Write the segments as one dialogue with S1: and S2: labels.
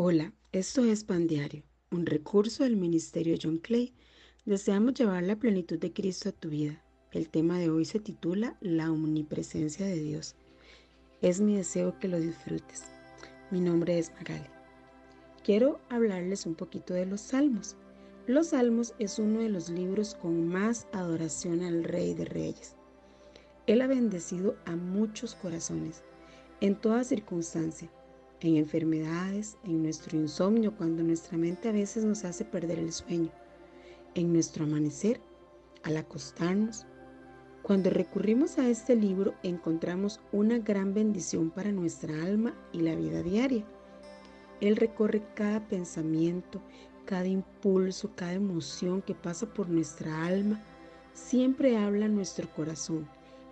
S1: Hola, esto es Pan Diario, un recurso del Ministerio John Clay. Deseamos llevar la plenitud de Cristo a tu vida. El tema de hoy se titula La omnipresencia de Dios. Es mi deseo que lo disfrutes. Mi nombre es Magali. Quiero hablarles un poquito de los Salmos. Los Salmos es uno de los libros con más adoración al Rey de Reyes. Él ha bendecido a muchos corazones en toda circunstancia en enfermedades, en nuestro insomnio, cuando nuestra mente a veces nos hace perder el sueño, en nuestro amanecer, al acostarnos. Cuando recurrimos a este libro encontramos una gran bendición para nuestra alma y la vida diaria. Él recorre cada pensamiento, cada impulso, cada emoción que pasa por nuestra alma. Siempre habla nuestro corazón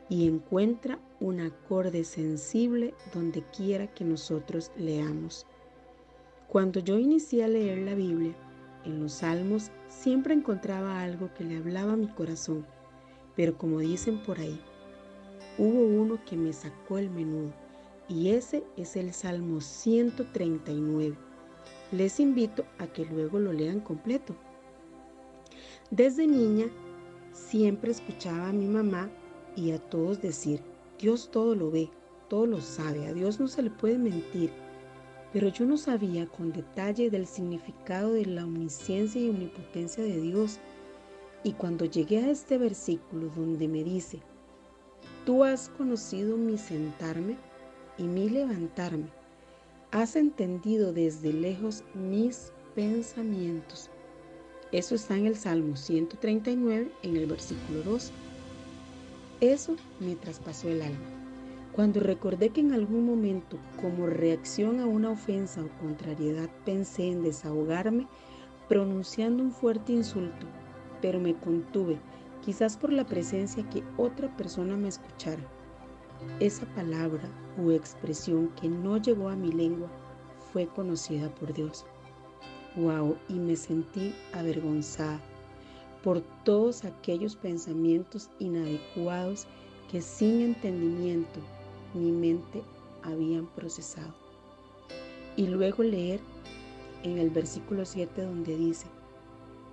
S1: y encuentra un acorde sensible donde quiera que nosotros leamos. Cuando yo inicié a leer la Biblia, en los salmos siempre encontraba algo que le hablaba a mi corazón, pero como dicen por ahí, hubo uno que me sacó el menudo y ese es el Salmo 139. Les invito a que luego lo lean completo. Desde niña siempre escuchaba a mi mamá y a todos decir, Dios todo lo ve, todo lo sabe, a Dios no se le puede mentir. Pero yo no sabía con detalle del significado de la omnisciencia y omnipotencia de Dios. Y cuando llegué a este versículo donde me dice, tú has conocido mi sentarme y mi levantarme, has entendido desde lejos mis pensamientos. Eso está en el Salmo 139, en el versículo 2. Eso me traspasó el alma. Cuando recordé que en algún momento, como reacción a una ofensa o contrariedad, pensé en desahogarme pronunciando un fuerte insulto, pero me contuve, quizás por la presencia que otra persona me escuchara. Esa palabra u expresión que no llegó a mi lengua fue conocida por Dios. Wow, y me sentí avergonzada por todos aquellos pensamientos inadecuados que sin entendimiento mi mente habían procesado. Y luego leer en el versículo 7 donde dice,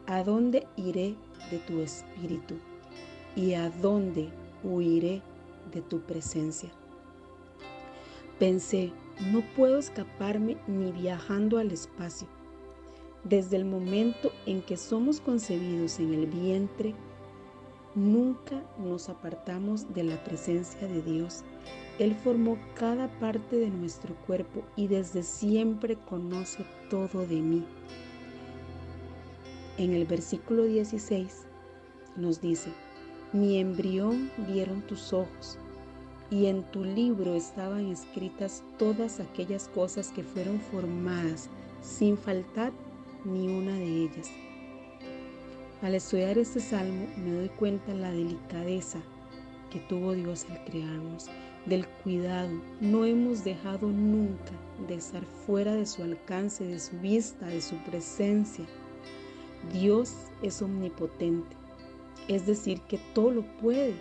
S1: ¿a dónde iré de tu espíritu? ¿Y a dónde huiré de tu presencia? Pensé, no puedo escaparme ni viajando al espacio desde el momento en que somos concebidos en el vientre, nunca nos apartamos de la presencia de Dios. Él formó cada parte de nuestro cuerpo y desde siempre conoce todo de mí. En el versículo 16 nos dice, mi embrión vieron tus ojos, y en tu libro estaban escritas todas aquellas cosas que fueron formadas sin faltar ni una de ellas. Al estudiar este salmo me doy cuenta la delicadeza que tuvo Dios al crearnos, del cuidado. No hemos dejado nunca de estar fuera de su alcance, de su vista, de su presencia. Dios es omnipotente, es decir, que todo lo puede.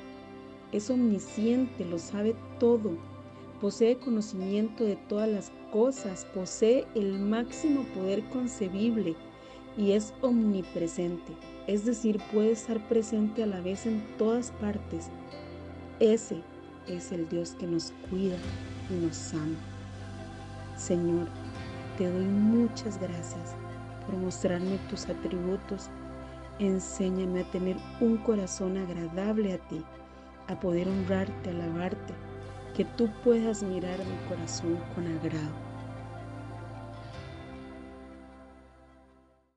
S1: Es omnisciente, lo sabe todo. Posee conocimiento de todas las cosas, posee el máximo poder concebible y es omnipresente, es decir, puede estar presente a la vez en todas partes. Ese es el Dios que nos cuida y nos ama. Señor, te doy muchas gracias por mostrarme tus atributos. Enséñame a tener un corazón agradable a ti, a poder honrarte, alabarte que tú puedas mirar mi corazón con agrado.